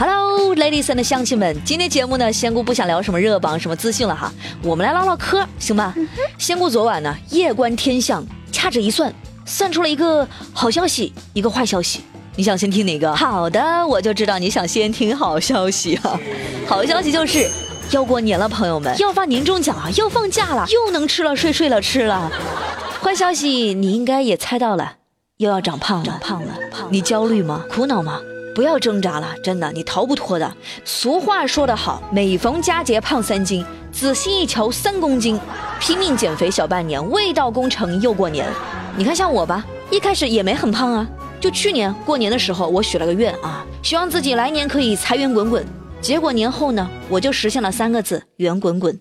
Hello, ladies and 乡亲们，今天节目呢，仙姑不想聊什么热榜、什么资讯了哈，我们来唠唠嗑，行吧？仙姑昨晚呢，夜观天象，掐指一算，算出了一个好消息，一个坏消息。你想先听哪个？好的，我就知道你想先听好消息哈。好消息就是要过年了，朋友们要发年终奖啊，要放假了，又能吃了睡，睡了吃了。坏消息你应该也猜到了，又要长胖了，长胖了，你焦虑吗？苦恼吗？不要挣扎了，真的，你逃不脱的。俗话说得好，每逢佳节胖三斤，仔细一瞧三公斤，拼命减肥小半年，未到功成又过年。你看像我吧，一开始也没很胖啊，就去年过年的时候，我许了个愿啊，希望自己来年可以财源滚滚。结果年后呢，我就实现了三个字：圆滚滚。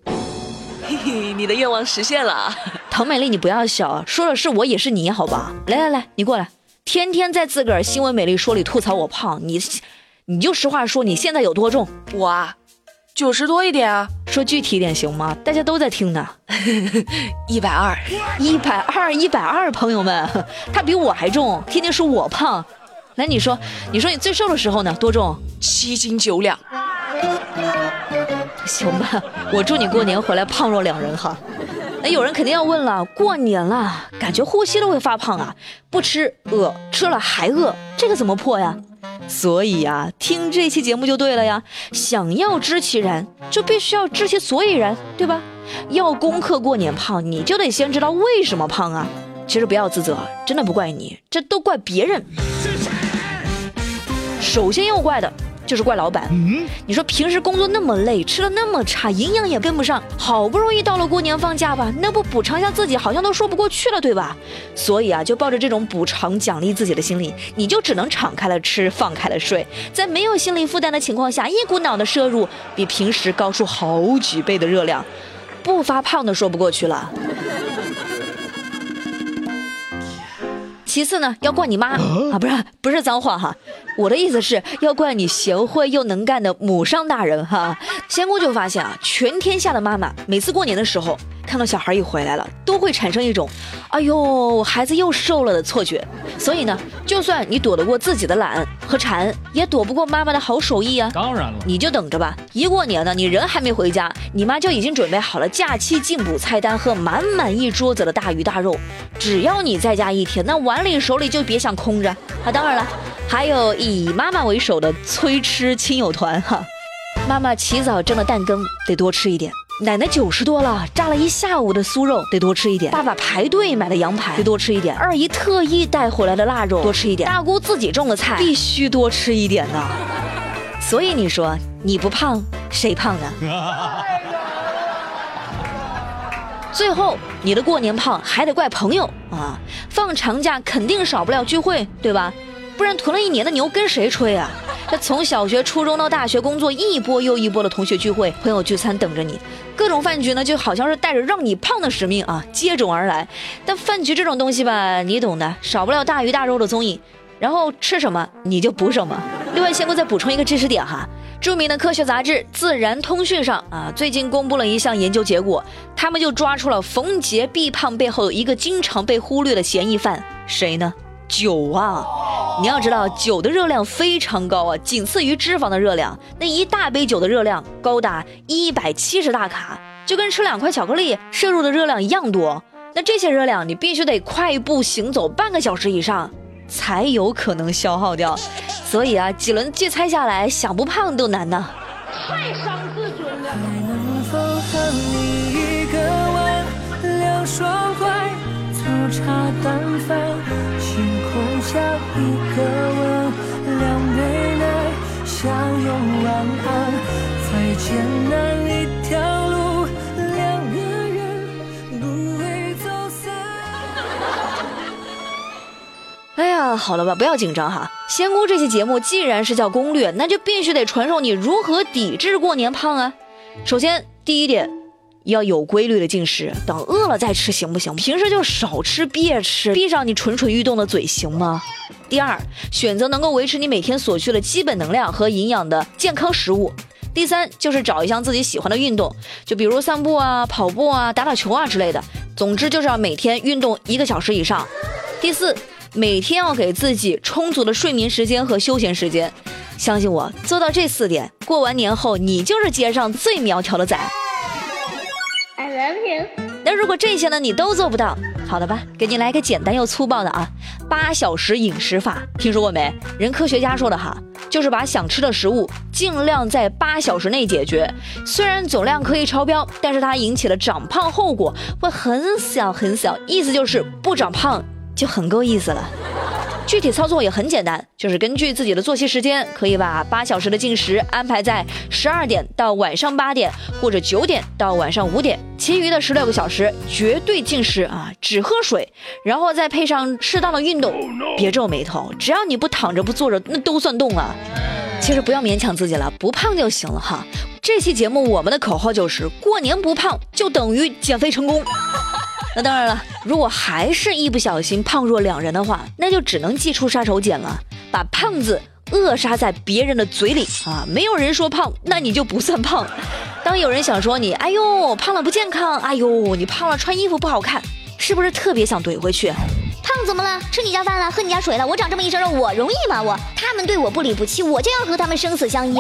嘿嘿，你的愿望实现了。唐美丽，你不要笑，说的是我也是你，好吧？来来来，你过来。天天在自个儿新闻美丽说里吐槽我胖，你，你就实话说，你现在有多重？我啊，九十多一点啊，说具体点行吗？大家都在听呢。一百二，一百二，一百二，朋友们，他比我还重，天天说我胖。来，你说，你说你最瘦的时候呢？多重？七斤九两。行吧，我祝你过年回来胖若两人哈。有人肯定要问了，过年了，感觉呼吸都会发胖啊！不吃饿，吃了还饿，这个怎么破呀？所以呀，听这期节目就对了呀。想要知其然，就必须要知其所以然，对吧？要攻克过年胖，你就得先知道为什么胖啊。其实不要自责，真的不怪你，这都怪别人。首先要怪的。就是怪老板，你说平时工作那么累，吃的那么差，营养也跟不上，好不容易到了过年放假吧，那不补偿一下自己，好像都说不过去了，对吧？所以啊，就抱着这种补偿奖励自己的心理，你就只能敞开了吃，放开了睡，在没有心理负担的情况下，一股脑的摄入比平时高出好几倍的热量，不发胖都说不过去了。其次呢，要怪你妈啊，不是不是脏话哈，我的意思是要怪你贤惠又能干的母上大人哈。仙姑就发现啊，全天下的妈妈每次过年的时候。看到小孩一回来了，都会产生一种“哎呦，孩子又瘦了”的错觉。所以呢，就算你躲得过自己的懒和馋，也躲不过妈妈的好手艺啊。当然了，你就等着吧。一过年呢，你人还没回家，你妈就已经准备好了假期进补菜单和满满一桌子的大鱼大肉。只要你在家一天，那碗里手里就别想空着。啊，当然了，还有以妈妈为首的催吃亲友团哈。妈妈起早蒸的蛋羹得多吃一点。奶奶九十多了，炸了一下午的酥肉得多吃一点。爸爸排队买的羊排得多吃一点。二姨特意带回来的腊肉多吃一点。大姑自己种的菜必须多吃一点呢。所以你说你不胖谁胖呢？最后你的过年胖还得怪朋友啊！放长假肯定少不了聚会，对吧？不然囤了一年的牛跟谁吹啊？那从小学、初中到大学工作，一波又一波的同学聚会、朋友聚餐等着你，各种饭局呢，就好像是带着让你胖的使命啊，接踵而来。但饭局这种东西吧，你懂的，少不了大鱼大肉的踪影。然后吃什么你就补什么。另外，先姑再补充一个知识点哈，著名的科学杂志《自然通讯》上啊，最近公布了一项研究结果，他们就抓出了冯杰必胖背后一个经常被忽略的嫌疑犯，谁呢？酒啊！你要知道，酒的热量非常高啊，仅次于脂肪的热量。那一大杯酒的热量高达一百七十大卡，就跟吃两块巧克力摄入的热量一样多。那这些热量，你必须得快步行走半个小时以上，才有可能消耗掉。所以啊，几轮聚餐下来，想不胖都难呢。太伤自尊了。一个吻，两杯奶，相拥晚安。再艰难一条路，两个人不会走散。哎呀，好了吧，不要紧张哈。仙姑这期节目既然是叫攻略，那就必须得传授你如何抵制过年胖啊。首先，第一点。要有规律的进食，等饿了再吃行不行？平时就少吃，别吃，闭上你蠢蠢欲动的嘴行吗？第二，选择能够维持你每天所需的基本能量和营养的健康食物。第三，就是找一项自己喜欢的运动，就比如散步啊、跑步啊、打打球啊之类的。总之就是要每天运动一个小时以上。第四，每天要给自己充足的睡眠时间和休闲时间。相信我，做到这四点，过完年后你就是街上最苗条的仔。I love you。那如果这些呢你都做不到，好的吧，给你来个简单又粗暴的啊，八小时饮食法，听说过没？人科学家说的哈，就是把想吃的食物尽量在八小时内解决。虽然总量可以超标，但是它引起了长胖后果会很小很小，意思就是不长胖就很够意思了。具体操作也很简单，就是根据自己的作息时间，可以把八小时的进食安排在十二点到晚上八点，或者九点到晚上五点，其余的十六个小时绝对进食啊，只喝水，然后再配上适当的运动。别皱眉头，只要你不躺着不坐着，那都算动啊。其实不要勉强自己了，不胖就行了哈。这期节目我们的口号就是过年不胖就等于减肥成功。那当然了，如果还是一不小心胖若两人的话，那就只能祭出杀手锏了，把胖子扼杀在别人的嘴里啊！没有人说胖，那你就不算胖。当有人想说你，哎呦，胖了不健康，哎呦，你胖了穿衣服不好看，是不是特别想怼回去？胖怎么了？吃你家饭了，喝你家水了？我长这么一身肉，我容易吗？我他们对我不离不弃，我就要和他们生死相依。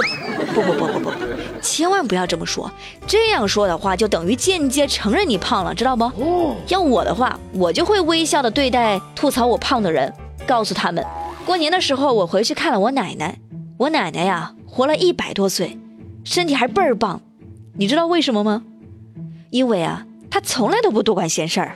不不不不不，千万不要这么说。这样说的话，就等于间接承认你胖了，知道不？要我的话，我就会微笑的对待吐槽我胖的人，告诉他们，过年的时候我回去看了我奶奶，我奶奶呀活了一百多岁，身体还倍儿棒。你知道为什么吗？因为啊，她从来都不多管闲事儿。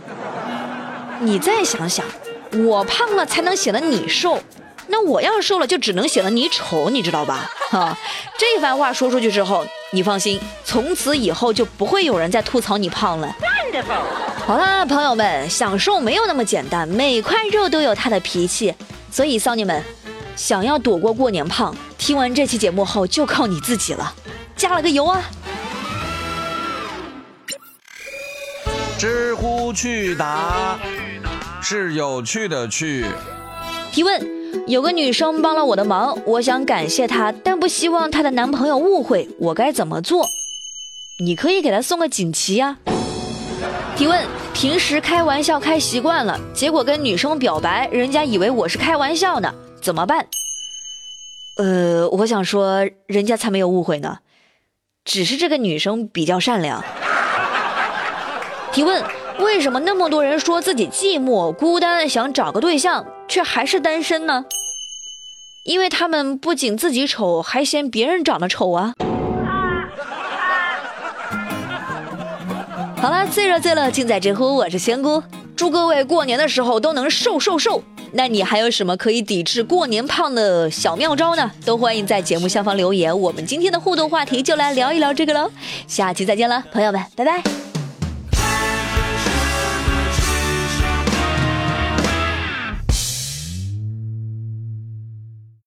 你再想想。我胖了才能显得你瘦，那我要瘦了就只能显得你丑，你知道吧？哈，这番话说出去之后，你放心，从此以后就不会有人再吐槽你胖了。好啦，朋友们，享受没有那么简单，每块肉都有它的脾气。所以，骚年们，想要躲过过年胖，听完这期节目后就靠你自己了，加了个油啊！知乎去答。是有趣的趣。提问：有个女生帮了我的忙，我想感谢她，但不希望她的男朋友误会，我该怎么做？你可以给她送个锦旗呀。提问：平时开玩笑开习惯了，结果跟女生表白，人家以为我是开玩笑呢，怎么办？呃，我想说，人家才没有误会呢，只是这个女生比较善良。提问。为什么那么多人说自己寂寞孤单，想找个对象，却还是单身呢？因为他们不仅自己丑，还嫌别人长得丑啊！好了，最了最了尽在知乎，我是仙姑，祝各位过年的时候都能瘦瘦瘦。那你还有什么可以抵制过年胖的小妙招呢？都欢迎在节目下方留言，我们今天的互动话题就来聊一聊这个喽。下期再见了，朋友们，拜拜。